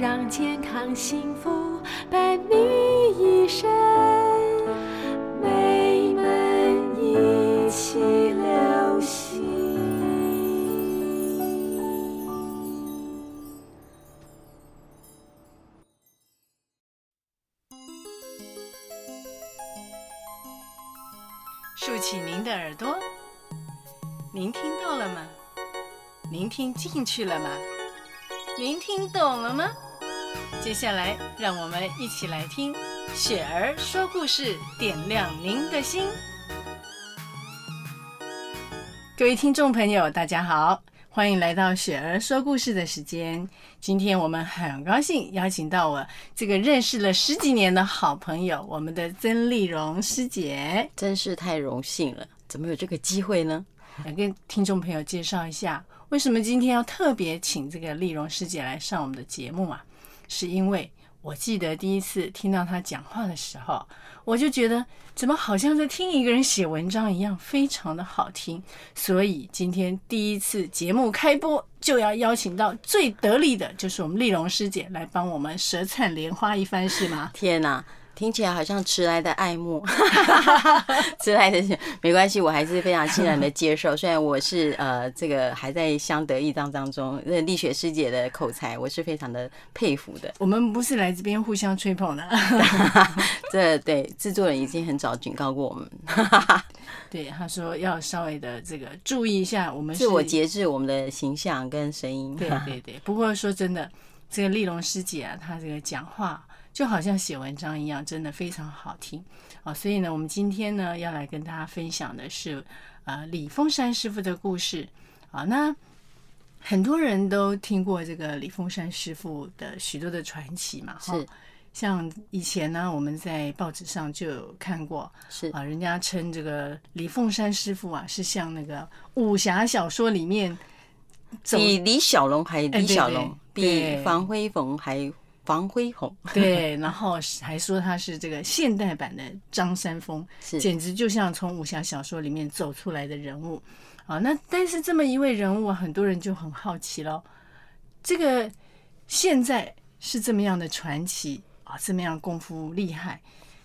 让健康幸福伴你一生，美满一起流行。竖起您的耳朵，您听到了吗？您听进去了吗？您听懂了吗？接下来，让我们一起来听雪儿说故事，点亮您的心。各位听众朋友，大家好，欢迎来到雪儿说故事的时间。今天我们很高兴邀请到我这个认识了十几年的好朋友，我们的曾丽蓉师姐，真是太荣幸了。怎么有这个机会呢？来跟听众朋友介绍一下，为什么今天要特别请这个丽蓉师姐来上我们的节目啊？是因为我记得第一次听到他讲话的时候，我就觉得怎么好像在听一个人写文章一样，非常的好听。所以今天第一次节目开播，就要邀请到最得力的，就是我们丽蓉师姐来帮我们舌灿莲花一番，是吗？天哪！听起来好像迟来的爱慕，迟来的没关系，我还是非常欣然的接受。虽然我是呃这个还在相得益彰当中，那丽雪师姐的口才我是非常的佩服的。我们不是来这边互相吹捧的，这对制作人已经很早警告过我们。对，他说要稍微的这个注意一下，我们自我节制我们的形象跟声音。对对对，不过说真的，这个丽蓉师姐啊，她这个讲话。就好像写文章一样，真的非常好听啊！所以呢，我们今天呢要来跟大家分享的是呃李凤山师傅的故事啊。那很多人都听过这个李凤山师傅的许多的传奇嘛，是像以前呢我们在报纸上就有看过，是啊，人家称这个李凤山师傅啊是像那个武侠小说里面比李小龙还李小龙，比黄飞鸿还。黄飞鸿对，然后还说他是这个现代版的张三丰，简直就像从武侠小说里面走出来的人物啊！那但是这么一位人物，很多人就很好奇了，这个现在是这么样的传奇啊，这么样功夫厉害，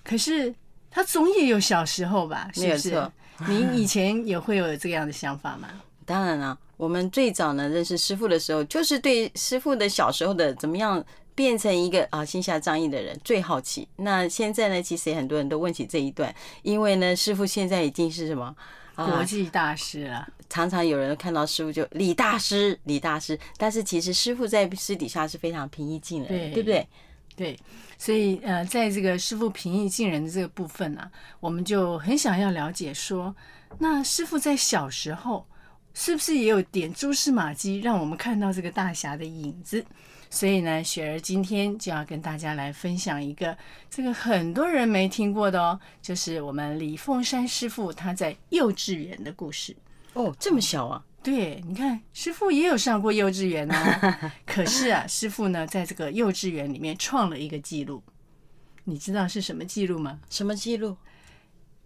可是他总也有小时候吧？是不是？您 以前也会有这样的想法吗？当然了，我们最早呢认识师傅的时候，就是对师傅的小时候的怎么样。变成一个啊心下仗义的人最好奇。那现在呢，其实也很多人都问起这一段，因为呢，师傅现在已经是什么国际大师了。常常有人看到师傅就李大师，李大师。但是其实师傅在私底下是非常平易近人，对对不对？对。所以呃，在这个师傅平易近人的这个部分呢、啊，我们就很想要了解说，那师傅在小时候是不是也有点蛛丝马迹，让我们看到这个大侠的影子？所以呢，雪儿今天就要跟大家来分享一个这个很多人没听过的哦，就是我们李凤山师傅他在幼稚园的故事。哦，这么小啊？对，你看师傅也有上过幼稚园哦。可是啊，师傅呢，在这个幼稚园里面创了一个记录，你知道是什么记录吗？什么记录？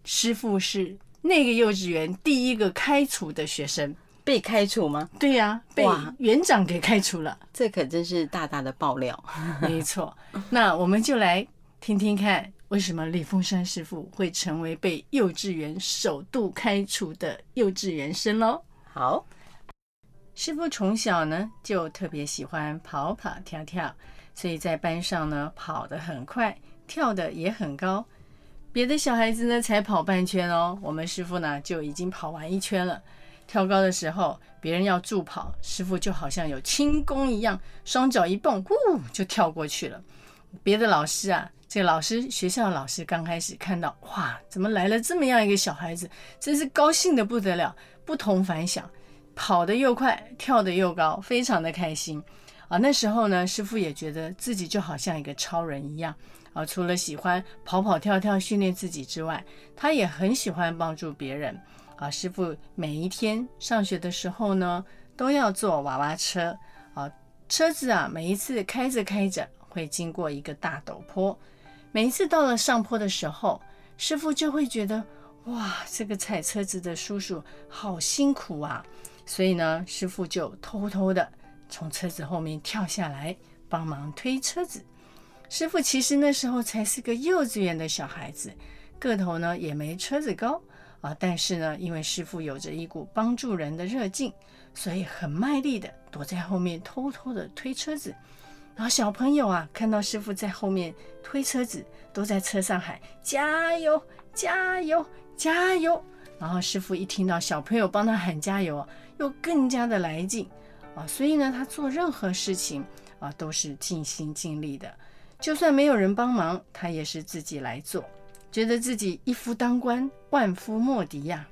师傅是那个幼稚园第一个开除的学生。被开除吗？对呀、啊，被园长给开除了。这可真是大大的爆料。没错，那我们就来听听看，为什么李凤山师傅会成为被幼稚园首度开除的幼稚园生喽？好，师傅从小呢就特别喜欢跑跑跳跳，所以在班上呢跑得很快，跳得也很高。别的小孩子呢才跑半圈哦，我们师傅呢就已经跑完一圈了。跳高的时候，别人要助跑，师傅就好像有轻功一样，双脚一蹦，呼就跳过去了。别的老师啊，这个老师学校的老师刚开始看到，哇，怎么来了这么样一个小孩子，真是高兴的不得了，不同凡响，跑得又快，跳得又高，非常的开心啊。那时候呢，师傅也觉得自己就好像一个超人一样啊。除了喜欢跑跑跳跳训练自己之外，他也很喜欢帮助别人。啊，师傅每一天上学的时候呢，都要坐娃娃车。啊，车子啊，每一次开着开着会经过一个大陡坡。每一次到了上坡的时候，师傅就会觉得，哇，这个踩车子的叔叔好辛苦啊。所以呢，师傅就偷偷的从车子后面跳下来，帮忙推车子。师傅其实那时候才是个幼稚园的小孩子，个头呢也没车子高啊，但是呢，因为师傅有着一股帮助人的热劲，所以很卖力的躲在后面偷偷的推车子。然后小朋友啊，看到师傅在后面推车子，都在车上喊加油、加油、加油。然后师傅一听到小朋友帮他喊加油，又更加的来劲啊。所以呢，他做任何事情啊，都是尽心尽力的。就算没有人帮忙，他也是自己来做，觉得自己一夫当关，万夫莫敌呀。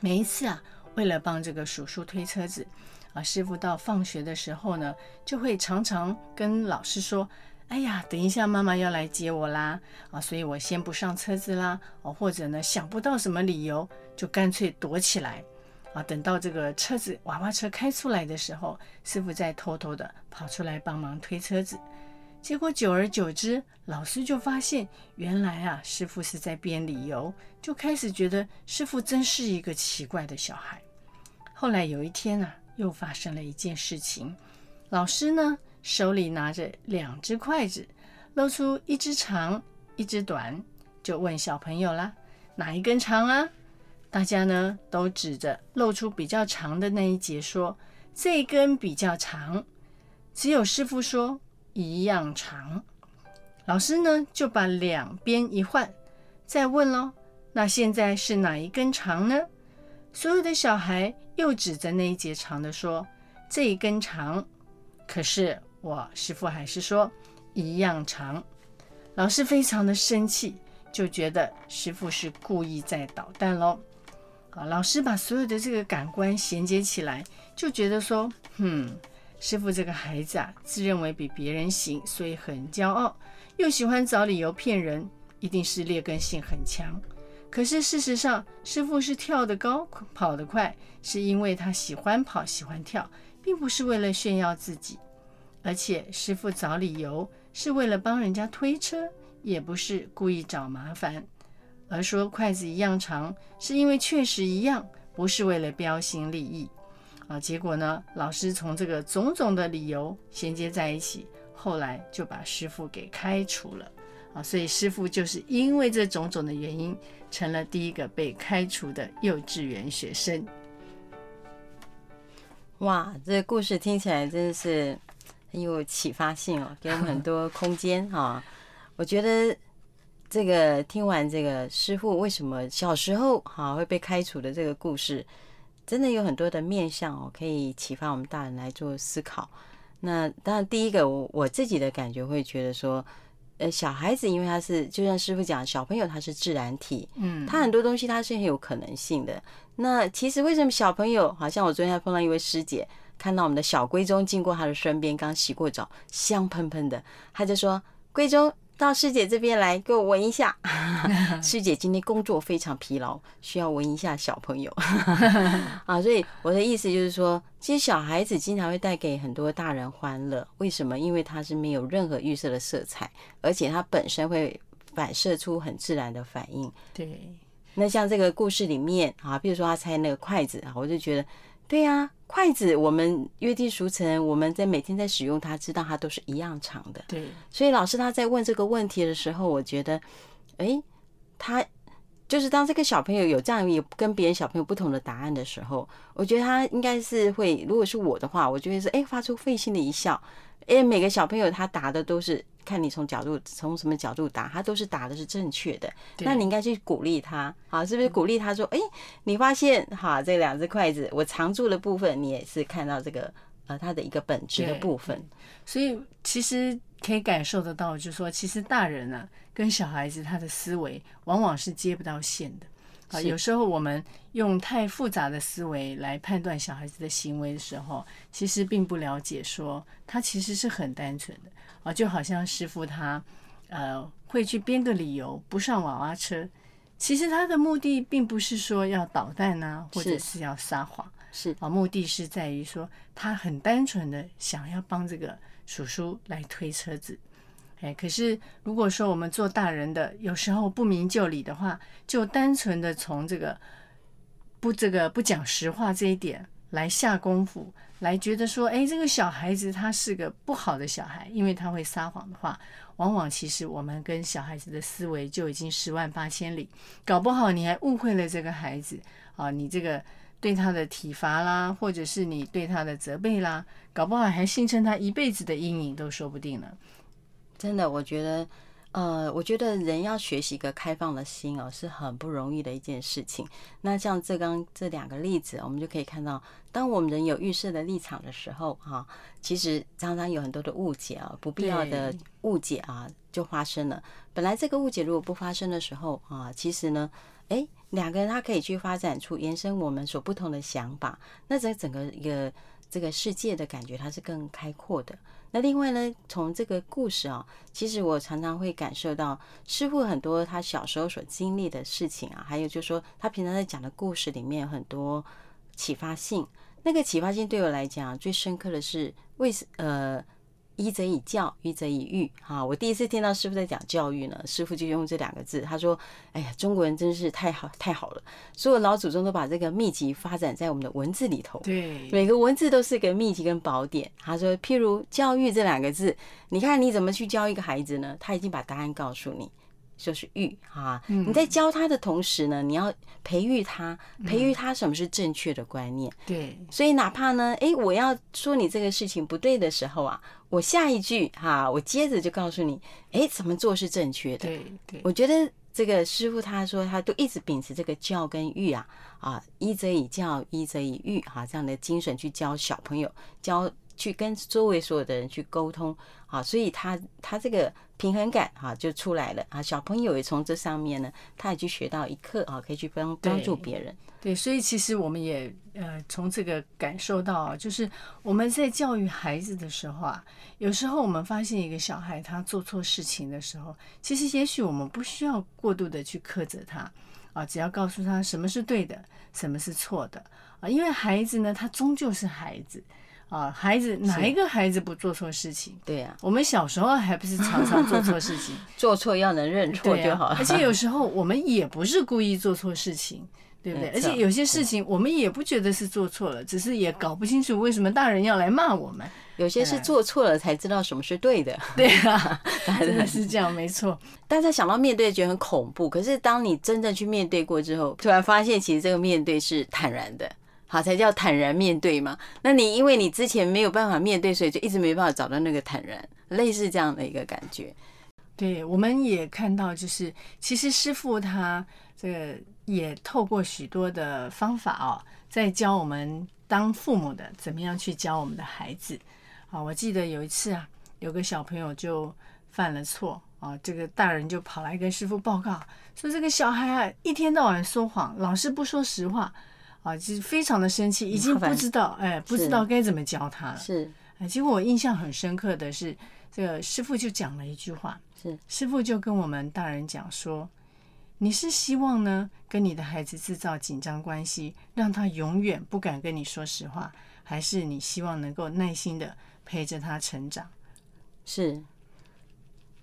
每一次啊，为了帮这个叔叔推车子。啊，师傅到放学的时候呢，就会常常跟老师说：“哎呀，等一下妈妈要来接我啦，啊，所以我先不上车子啦。哦，或者呢，想不到什么理由，就干脆躲起来。啊，等到这个车子娃娃车开出来的时候，师傅再偷偷的跑出来帮忙推车子。结果久而久之，老师就发现，原来啊，师傅是在编理由，就开始觉得师傅真是一个奇怪的小孩。后来有一天啊。又发生了一件事情，老师呢，手里拿着两只筷子，露出一只长，一只短，就问小朋友啦：“哪一根长啊？”大家呢都指着露出比较长的那一节说：“这一根比较长。”只有师傅说：“一样长。”老师呢就把两边一换，再问喽：“那现在是哪一根长呢？”所有的小孩又指着那一节长的说：“这一根长。”可是我师傅还是说一样长。老师非常的生气，就觉得师傅是故意在捣蛋喽。啊，老师把所有的这个感官衔接起来，就觉得说：“嗯，师傅这个孩子啊，自认为比别人行，所以很骄傲，又喜欢找理由骗人，一定是劣根性很强。”可是事实上，师傅是跳得高、跑得快，是因为他喜欢跑、喜欢跳，并不是为了炫耀自己。而且师傅找理由是为了帮人家推车，也不是故意找麻烦。而说筷子一样长，是因为确实一样，不是为了标新立异。啊，结果呢，老师从这个种种的理由衔接在一起，后来就把师傅给开除了。啊，所以师傅就是因为这种种的原因，成了第一个被开除的幼稚园学生。哇，这个故事听起来真的是很有启发性哦，给我们很多 空间哈。我觉得这个听完这个师傅为什么小时候哈会被开除的这个故事，真的有很多的面向哦，可以启发我们大人来做思考。那当然，第一个我我自己的感觉会觉得说。呃，小孩子因为他是，就像师傅讲，小朋友他是自然体，嗯，他很多东西他是很有可能性的。那其实为什么小朋友，好像我昨天还碰到一位师姐，看到我们的小龟中经过他的身边，刚洗过澡，香喷喷的，他就说龟中。到师姐这边来，给我闻一下。师姐今天工作非常疲劳，需要闻一下小朋友 啊。所以我的意思就是说，其实小孩子经常会带给很多大人欢乐。为什么？因为他是没有任何预设的色彩，而且他本身会反射出很自然的反应。对。那像这个故事里面啊，比如说他猜那个筷子啊，我就觉得。对呀，筷子我们约定俗成，我们在每天在使用它，知道它都是一样长的。对，所以老师他在问这个问题的时候，我觉得，哎，他就是当这个小朋友有这样有跟别人小朋友不同的答案的时候，我觉得他应该是会，如果是我的话，我就会说哎发出会心的一笑。哎，每个小朋友他答的都是。看你从角度从什么角度答，他都是答的是正确的。那你应该去鼓励他，好，是不是鼓励他说：“哎，你发现哈，这两只筷子我藏住的部分，你也是看到这个呃它的一个本质的部分。”所以其实可以感受得到，就是说，其实大人呢、啊、跟小孩子他的思维往往是接不到线的。啊，有时候我们用太复杂的思维来判断小孩子的行为的时候，其实并不了解说他其实是很单纯的。啊，就好像师傅他，呃，会去编个理由不上娃娃车，其实他的目的并不是说要捣蛋呐、啊，或者是。要撒谎，是。啊，目的是在于说他很单纯的想要帮这个叔叔来推车子，哎，可是如果说我们做大人的有时候不明就里的话，就单纯的从这个不这个不讲实话这一点来下功夫，来觉得说，哎，这个小孩子他是个不好的小孩，因为他会撒谎的话，往往其实我们跟小孩子的思维就已经十万八千里，搞不好你还误会了这个孩子啊，你这个对他的体罚啦，或者是你对他的责备啦，搞不好还形成他一辈子的阴影都说不定呢。真的，我觉得。呃，我觉得人要学习一个开放的心哦，是很不容易的一件事情。那像这刚这两个例子，我们就可以看到，当我们人有预设的立场的时候，哈，其实常常有很多的误解啊，不必要的误解啊，就发生了。本来这个误解如果不发生的时候啊，其实呢，诶，两个人他可以去发展出延伸我们所不同的想法，那这整个一个这个世界的感觉，它是更开阔的。那另外呢，从这个故事啊，其实我常常会感受到师傅很多他小时候所经历的事情啊，还有就是说他平常在讲的故事里面很多启发性。那个启发性对我来讲最深刻的是为什呃。一则以教，一则以育。哈，我第一次听到师傅在讲教育呢，师傅就用这两个字，他说：“哎呀，中国人真是太好太好了，所有老祖宗都把这个秘籍发展在我们的文字里头。对，每个文字都是个秘籍跟宝典。”他说：“譬如教育这两个字，你看你怎么去教一个孩子呢？他已经把答案告诉你。”就是育哈，你在教他的同时呢，你要培育他，培育他什么是正确的观念。对，所以哪怕呢，诶，我要说你这个事情不对的时候啊，我下一句哈，我接着就告诉你，诶，怎么做是正确的。对对，我觉得这个师傅他说他都一直秉持这个教跟育啊啊，一则以教，一则以育哈，这样的精神去教小朋友，教去跟周围所有的人去沟通啊，所以他他这个。平衡感啊就出来了啊，小朋友也从这上面呢，他也去学到一课啊，可以去帮帮助别人。对，所以其实我们也呃从这个感受到，就是我们在教育孩子的时候啊，有时候我们发现一个小孩他做错事情的时候，其实也许我们不需要过度的去苛责他啊，只要告诉他什么是对的，什么是错的啊，因为孩子呢，他终究是孩子。啊，孩子哪一个孩子不做错事情？对呀，我们小时候还不是常常做错事情，做错要能认错就好了。而且有时候我们也不是故意做错事情，对不对？而且有些事情我们也不觉得是做错了，只是也搞不清楚为什么大人要来骂我们。有些是做错了才知道什么是对的。对啊，真的是这样，没错。大家想到面对觉得很恐怖，可是当你真正去面对过之后，突然发现其实这个面对是坦然的。好，才叫坦然面对嘛。那你因为你之前没有办法面对，所以就一直没办法找到那个坦然，类似这样的一个感觉。对，我们也看到，就是其实师傅他这个也透过许多的方法哦，在教我们当父母的怎么样去教我们的孩子。啊，我记得有一次啊，有个小朋友就犯了错啊，这个大人就跑来跟师傅报告说，这个小孩啊一天到晚说谎，老是不说实话。啊，就是非常的生气，已经不知道哎，不知道该怎么教他了。是，哎，结果我印象很深刻的是，这个师傅就讲了一句话，是师傅就跟我们大人讲说，你是希望呢跟你的孩子制造紧张关系，让他永远不敢跟你说实话，还是你希望能够耐心的陪着他成长？是，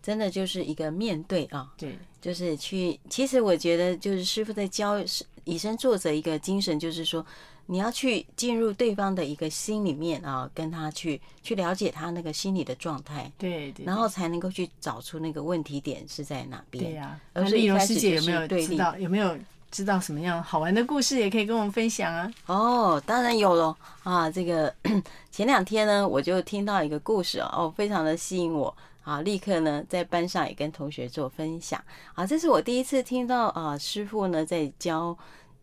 真的就是一个面对啊，对，就是去。其实我觉得，就是师傅在教是。以身作则一个精神，就是说，你要去进入对方的一个心里面啊，跟他去去了解他那个心理的状态，对，对，然后才能够去找出那个问题点是在哪边。对呀、啊，而丽蓉师姐有没有知道有没有知道什么样好玩的故事，也可以跟我们分享啊？哦，当然有了啊！这个 前两天呢，我就听到一个故事哦，非常的吸引我。啊，立刻呢，在班上也跟同学做分享。啊，这是我第一次听到啊，师傅呢在教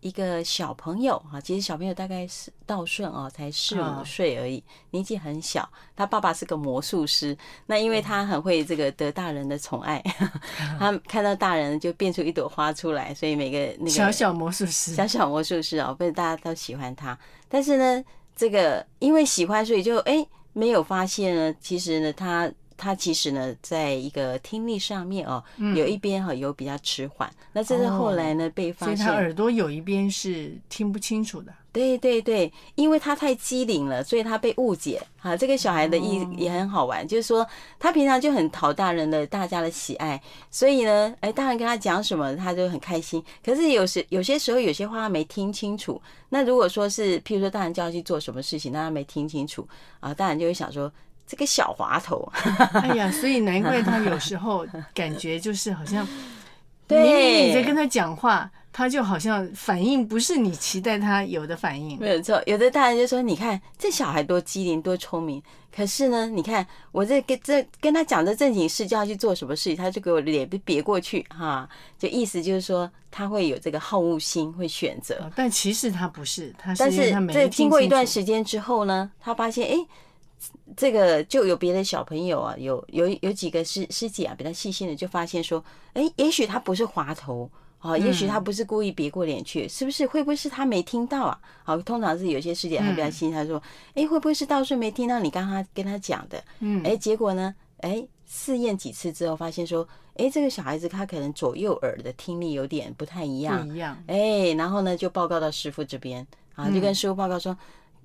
一个小朋友啊，其实小朋友大概是道顺哦，才四五岁而已，年纪很小。他爸爸是个魔术师，那因为他很会这个得大人的宠爱，他看到大人就变出一朵花出来，所以每个那个小小魔术师，小小魔术师哦，被大家都喜欢他。但是呢，这个因为喜欢，所以就哎没有发现呢，其实呢他。他其实呢，在一个听力上面哦，有一边哈有比较迟缓，那这是后来呢被发现，所以他耳朵有一边是听不清楚的。对对对，因为他太机灵了，所以他被误解啊。这个小孩的意也很好玩，就是说他平常就很讨大人的大家的喜爱，所以呢，哎，大人跟他讲什么，他就很开心。可是有时有些时候有些话他没听清楚，那如果说是譬如说大人叫他去做什么事情，那他没听清楚啊，大人就会想说这个小滑头。哎呀，所以难怪他有时候 感觉就是好像。明明你在跟他讲话，他就好像反应不是你期待他有的反应。没有错，有的大人就说：“你看这小孩多机灵，多聪明。”可是呢，你看我这跟这跟他讲的正经事，叫他去做什么事情，他就给我脸别过去哈。就意思就是说，他会有这个好恶心，会选择。但其实他不是，他是但是这经过一段时间之后呢，他发现哎。欸这个就有别的小朋友啊，有有有几个师师姐啊，比较细心的就发现说，哎，也许他不是滑头啊，也许他不是故意别过脸去，是不是？会不会是他没听到啊？好，通常是有些师姐还比较细心，他说，哎，会不会是道顺没听到你刚刚跟他讲的？嗯，哎，结果呢，哎，试验几次之后发现说，哎，这个小孩子他可能左右耳的听力有点不太一样，不一样，哎，然后呢就报告到师傅这边啊，就跟师傅报告说。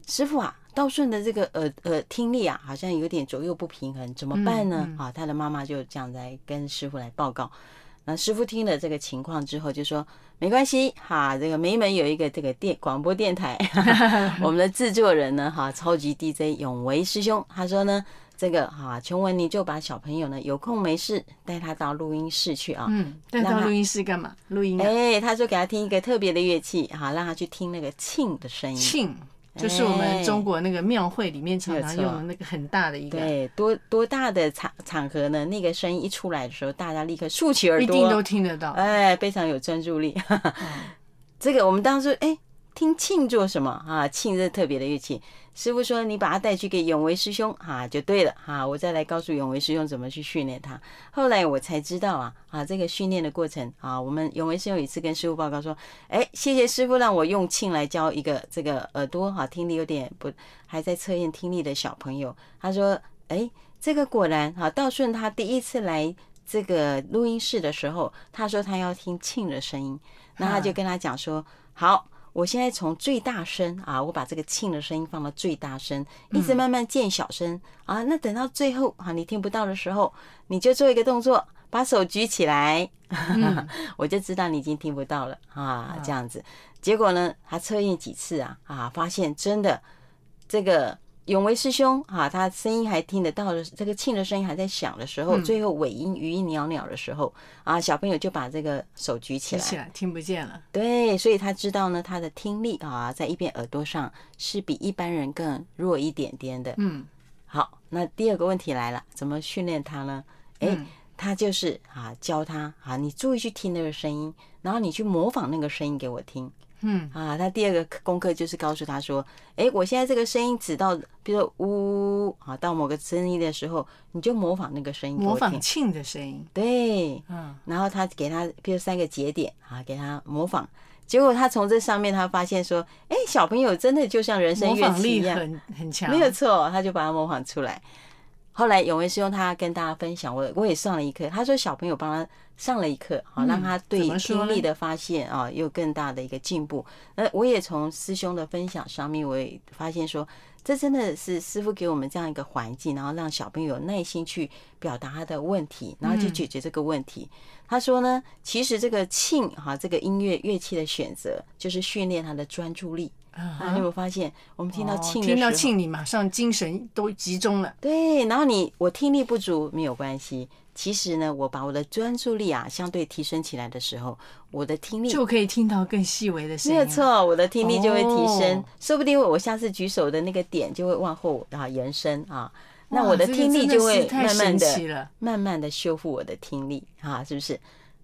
师傅啊，道顺的这个耳耳听力啊，好像有点左右不平衡，怎么办呢？啊，他的妈妈就这样来跟师傅来报告。那师傅听了这个情况之后，就说没关系哈，这个梅门有一个这个电广播电台，我们的制作人呢哈，超级 DJ 永维师兄，他说呢，这个哈琼文你就把小朋友呢有空没事带他到录音室去啊，嗯，带到录音室干嘛？录音？哎，他说给他听一个特别的乐器，哈，让他去听那个磬的声音。磬。就是我们中国那个庙会里面常常用的那个很大的一个，对，多多大的场场合呢？那个声音一出来的时候，大家立刻竖起耳朵，一定都听得到，哎，非常有专注力。这个我们当时哎。听磬做什么啊？磬是特别的乐器。师傅说：“你把它带去给永维师兄啊，就对了哈。我再来告诉永维师兄怎么去训练他。后来我才知道啊啊，这个训练的过程啊，我们永维师兄有一次跟师傅报告说：哎，谢谢师傅让我用磬来教一个这个耳朵哈听力有点不还在测验听力的小朋友。他说：哎，这个果然啊，道顺他第一次来这个录音室的时候，他说他要听磬的声音，那他就跟他讲说：好。”我现在从最大声啊，我把这个庆的声音放到最大声，一直慢慢渐小声啊。那等到最后啊，你听不到的时候，你就做一个动作，把手举起来，我就知道你已经听不到了啊。这样子，结果呢，他测验几次啊啊，发现真的这个。永维师兄啊，他声音还听得到的，这个磬的声音还在响的时候，最后尾音余音袅袅的时候啊，小朋友就把这个手举起来，举起来听不见了。对，所以他知道呢，他的听力啊，在一边耳朵上是比一般人更弱一点点的。嗯，好，那第二个问题来了，怎么训练他呢？哎，他就是啊，教他啊，你注意去听那个声音，然后你去模仿那个声音给我听。嗯啊，他第二个功课就是告诉他说：“哎，我现在这个声音只到，比如说呜啊，到某个声音的时候，你就模仿那个声音，模仿庆的声音。对，嗯，然后他给他，比如三个节点啊，给他模仿。结果他从这上面，他发现说：哎，小朋友真的就像人生乐器一样，很很强，没有错，他就把它模仿出来。后来永维师兄他跟大家分享，我我也上了一课。他说小朋友帮他上了一课，好让他对听力的发现啊有更大的一个进步。那我也从师兄的分享上面，我也发现说，这真的是师傅给我们这样一个环境，然后让小朋友有耐心去表达他的问题，然后去解决这个问题。他说呢，其实这个磬哈这个音乐乐器的选择，就是训练他的专注力。啊，你有没有发现，我们听到磬，听到磬，你马上精神都集中了。对，然后你我听力不足没有关系，其实呢，我把我的专注力啊相对提升起来的时候，我的听力就可以听到更细微的声音。没有错，我的听力就会提升，说不定我下次举手的那个点就会往后啊延伸啊，那我的听力就会慢慢的、慢慢的修复我的听力啊，是不是？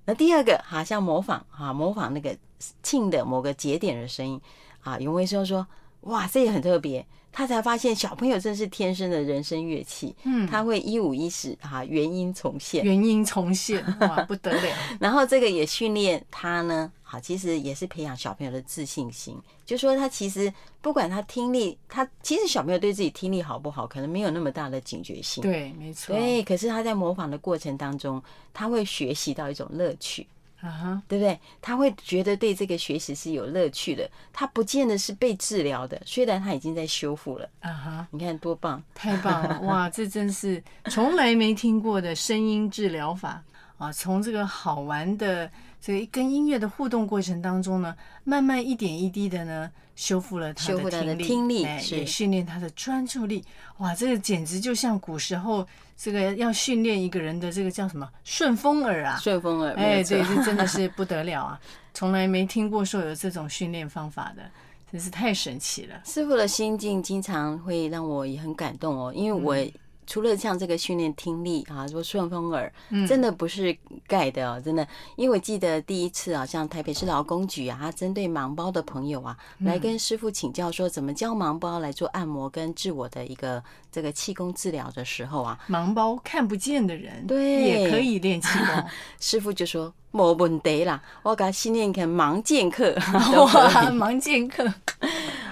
那第二个好像模仿啊，模仿那个磬的某个节点的声音。啊，永维师兄说：“哇，这也很特别。”他才发现小朋友真是天生的人声乐器，嗯，他会一五一十哈，原音重现，原音重现，哇，不得了。然后这个也训练他呢，好，其实也是培养小朋友的自信心。就说他其实不管他听力，他其实小朋友对自己听力好不好，可能没有那么大的警觉性。对，没错。对，可是他在模仿的过程当中，他会学习到一种乐趣。啊哈，对不对？他会觉得对这个学习是有乐趣的，他不见得是被治疗的，虽然他已经在修复了啊哈。你看多棒，太棒了 哇！这真是从来没听过的声音治疗法啊！从这个好玩的这个跟音乐的互动过程当中呢，慢慢一点一滴的呢。修复了他的听力，哎，也训练他的专注力。哇，这个简直就像古时候这个要训练一个人的这个叫什么顺风耳啊？顺风耳，哎，对，这真的 是不得了啊！从来没听过说有这种训练方法的，真是太神奇了。师傅的心境经常会让我也很感动哦，因为我。除了像这个训练听力啊，说顺风耳，真的不是盖的哦，真的。因为我记得第一次啊，像台北市劳工局啊，他针对盲包的朋友啊，来跟师傅请教说怎么教盲包来做按摩跟自我的一个这个气功治疗的时候啊，盲包看不见的人对。也可以练气功，师傅就说没问题啦，我给他训练成盲剑客，哇，盲剑客。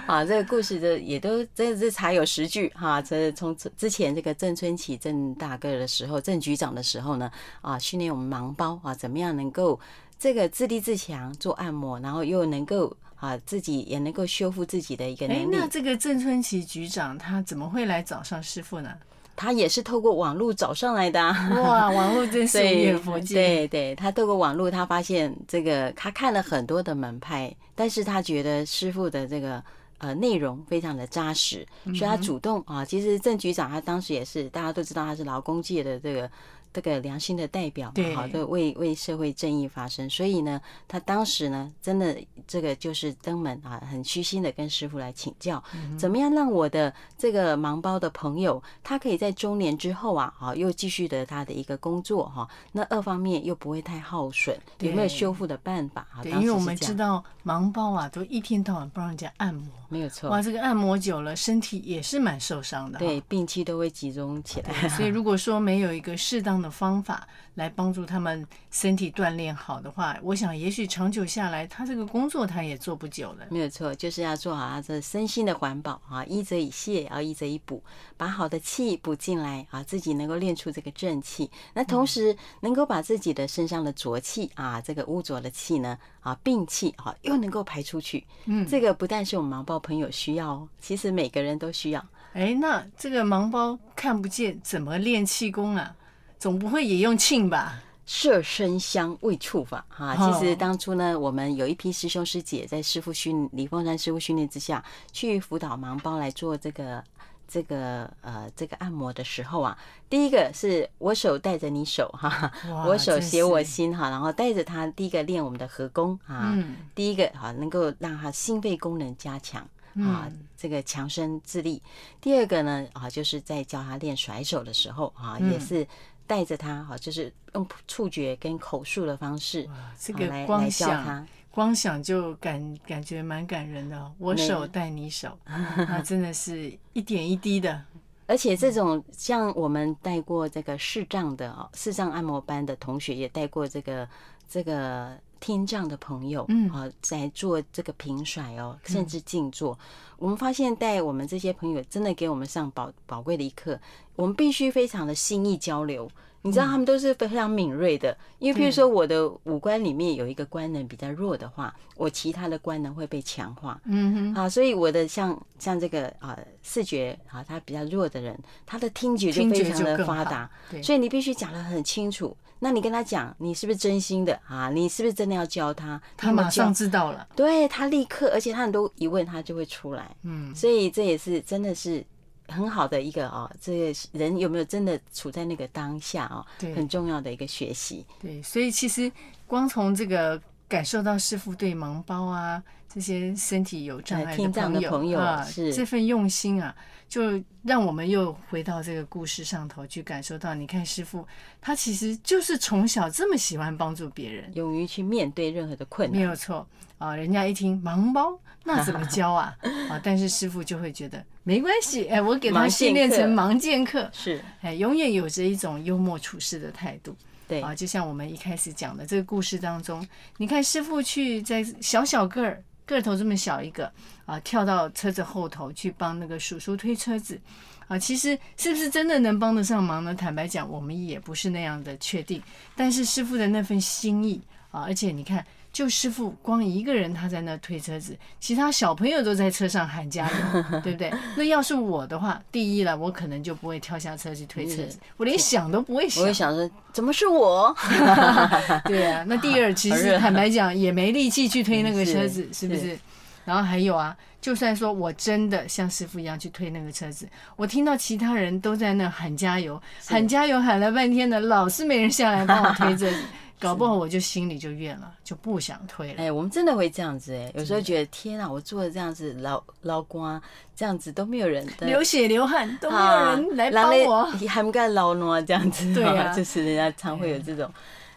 啊，这个故事的也都这这才有十句哈。这是从之前这个郑春琪郑大哥的时候，郑局长的时候呢，啊，训练我们盲包啊，怎么样能够这个自立自强做按摩，然后又能够啊自己也能够修复自己的一个能力。那这个郑春琪局长他怎么会来找上师傅呢？他也是透过网络找上来的。哇，网络真 是无远弗届。对对，他透过网络，他发现这个他看了很多的门派，但是他觉得师傅的这个。呃，内容非常的扎实，所以他主动啊。其实郑局长他当时也是，大家都知道他是劳工界的这个。这个良心的代表，好的为为社会正义发声，所以呢，他当时呢，真的这个就是登门啊，很虚心的跟师傅来请教，怎么样让我的这个盲包的朋友，他可以在中年之后啊，好，又继续的他的一个工作哈，那二方面又不会太耗损，有没有修复的办法啊？因为我们知道盲包啊，都一天到晚不让人家按摩，没有错。哇，这个按摩久了，身体也是蛮受伤的，对，病气都会集中起来。所以如果说没有一个适当的方法来帮助他们身体锻炼好的话，我想也许长久下来，他这个工作他也做不久了。没有错，就是要做好他这身心的环保啊，一则以泻，而一则以补，把好的气补进来啊，自己能够练出这个正气，那同时能够把自己的身上的浊气啊，这个污浊的气呢啊，病气啊，又能够排出去。嗯，这个不但是我们盲包朋友需要哦，其实每个人都需要。哎，那这个盲包看不见，怎么练气功啊？总不会也用磬吧？摄生香味触法哈，其实当初呢，我们有一批师兄师姐在师傅训李凤山师傅训练之下去辅导盲包来做这个这个呃这个按摩的时候啊，第一个是我手带着你手哈，我手写我心哈，然后带着他第一个练我们的合功啊，第一个哈能够让他心肺功能加强啊，这个强身自立。第二个呢啊，就是在教他练甩手的时候啊，也是。带着他哈，就是用触觉跟口述的方式，这个光想光想就感感觉蛮感人的。我手带你手，那 真的是一点一滴的。而且这种像我们带过这个视障的哦，视障按摩班的同学，也带过这个这个听障的朋友，嗯，啊，在做这个平甩哦，甚至静坐。我们发现带我们这些朋友，真的给我们上宝宝贵的一课。我们必须非常的心意交流，你知道他们都是非常敏锐的，因为譬如说我的五官里面有一个官能比较弱的话，我其他的官能会被强化。嗯哼，啊，所以我的像像这个啊视觉啊，他比较弱的人，他的听觉就非常的发达。所以你必须讲得很清楚。那你跟他讲，你是不是真心的啊？你是不是真的要教他？他马上知道了，对，他立刻，而且他很多疑问他就会出来。嗯，所以这也是真的是。很好的一个啊，这个人有没有真的处在那个当下啊？对，很重要的一个学习。对，所以其实光从这个感受到师傅对盲包啊这些身体有障碍的朋友，朋友啊，是这份用心啊，就让我们又回到这个故事上头去感受到。你看师傅，他其实就是从小这么喜欢帮助别人，勇于去面对任何的困难，没有错啊。人家一听盲包，那怎么 教啊？啊，但是师傅就会觉得。没关系，哎，我给他训练成盲剑客，是，哎，永远有着一种幽默处事的态度，对啊，就像我们一开始讲的这个故事当中，你看师傅去在小小个儿个头这么小一个啊，跳到车子后头去帮那个叔叔推车子，啊，其实是不是真的能帮得上忙呢？坦白讲，我们也不是那样的确定，但是师傅的那份心意。啊，而且你看。就师傅光一个人，他在那推车子，其他小朋友都在车上喊加油，对不对？那要是我的话，第一了，我可能就不会跳下车去推车子，我连想都不会想。我会想说，怎么是我？对啊，那第二，其实坦白讲，也没力气去推那个车子，是不是？然后还有啊，就算说我真的像师傅一样去推那个车子，我听到其他人都在那喊加油，喊加油喊了半天的，老是没人下来帮我推车子。搞不好我就心里就怨了，就不想推了。哎，我们真的会这样子哎，有时候觉得天啊，我做的这样子捞捞瓜，这样子都没有人流血流汗，都没有人来帮我，还不敢捞呢这样子。对啊，就是人家常会有这种。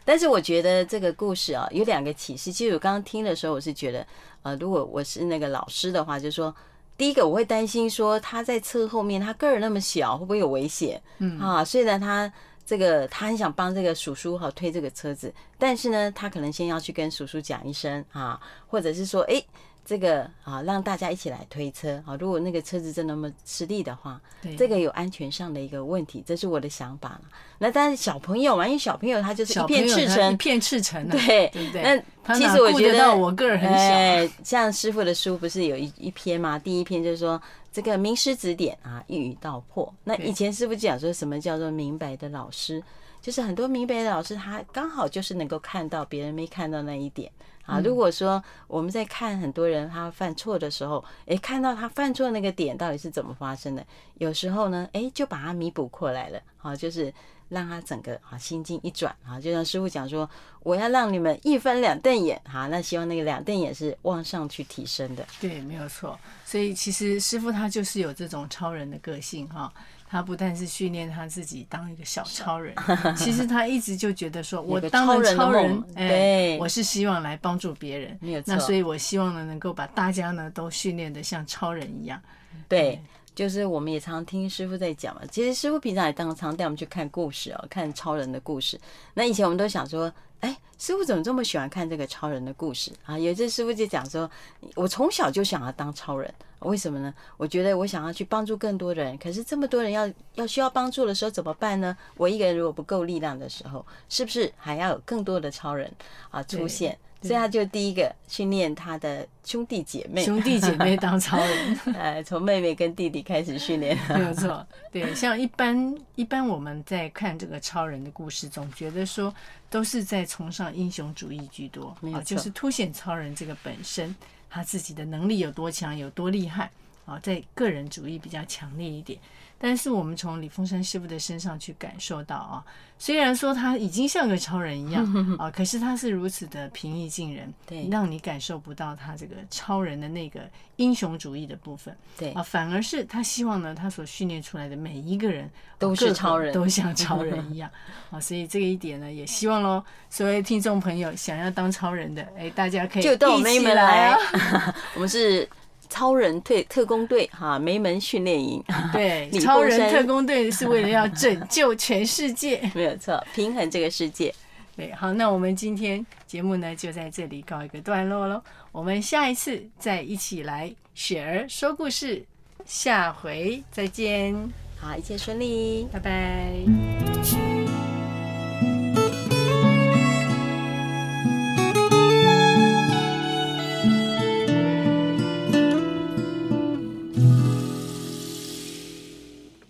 但是我觉得这个故事啊，有两个启示。其实我刚刚听的时候，我是觉得，呃，如果我是那个老师的话，就是说，第一个我会担心说他在车后面，他个儿那么小，会不会有危险？嗯啊，虽然他。这个他很想帮这个叔叔哈推这个车子，但是呢，他可能先要去跟叔叔讲一声啊，或者是说，哎，这个啊，让大家一起来推车啊。如果那个车子真那么吃力的话，对，这个有安全上的一个问题，这是我的想法了。那但是小朋友嘛，因为小朋友他就是一片赤诚，一片赤诚，对对对。那其实我觉得我个人很小，哎，像师傅的书不是有一一篇吗？第一篇就是说。这个名师指点啊，一语道破。那以前师傅讲说什么叫做明白的老师，就是很多明白的老师，他刚好就是能够看到别人没看到那一点啊。如果说我们在看很多人他犯错的时候，诶，看到他犯错那个点到底是怎么发生的，有时候呢，诶，就把它弥补过来了啊，就是。让他整个啊心境一转啊，就像师傅讲说，我要让你们一分两瞪眼哈，那希望那个两瞪眼是往上去提升的。对，没有错。所以其实师傅他就是有这种超人的个性哈，他不但是训练他自己当一个小超人，其实他一直就觉得说，我当了超人，哎，我是希望来帮助别人。那所以我希望呢，能够把大家呢都训练的像超人一样。对。就是我们也常听师傅在讲嘛，其实师傅平常也常常带我们去看故事哦，看超人的故事。那以前我们都想说，哎，师傅怎么这么喜欢看这个超人的故事啊？有一次师傅就讲说，我从小就想要当超人，为什么呢？我觉得我想要去帮助更多的人，可是这么多人要要需要帮助的时候怎么办呢？我一个人如果不够力量的时候，是不是还要有更多的超人啊出现？所以他就第一个训练他的兄弟姐妹，兄弟姐妹当超人，呃，从妹妹跟弟弟开始训练，没有错。对，像一般一般我们在看这个超人的故事，总觉得说都是在崇尚英雄主义居多，啊，就是凸显超人这个本身他自己的能力有多强，有多厉害啊，在个人主义比较强烈一点。但是我们从李凤山师傅的身上去感受到啊，虽然说他已经像个超人一样 啊，可是他是如此的平易近人，对，让你感受不到他这个超人的那个英雄主义的部分，对。啊，反而是他希望呢，他所训练出来的每一个人都是超人，都像超人一样 啊，所以这个一点呢，也希望喽，所有听众朋友想要当超人的，哎，大家可以就到我们一起来，我们是。超人特特工队哈，梅门训练营。对，超人特工队是为了要拯救全世界，没有错，平衡这个世界。对，好，那我们今天节目呢就在这里告一个段落喽。我们下一次再一起来雪儿说故事，下回再见。好，一切顺利，拜拜。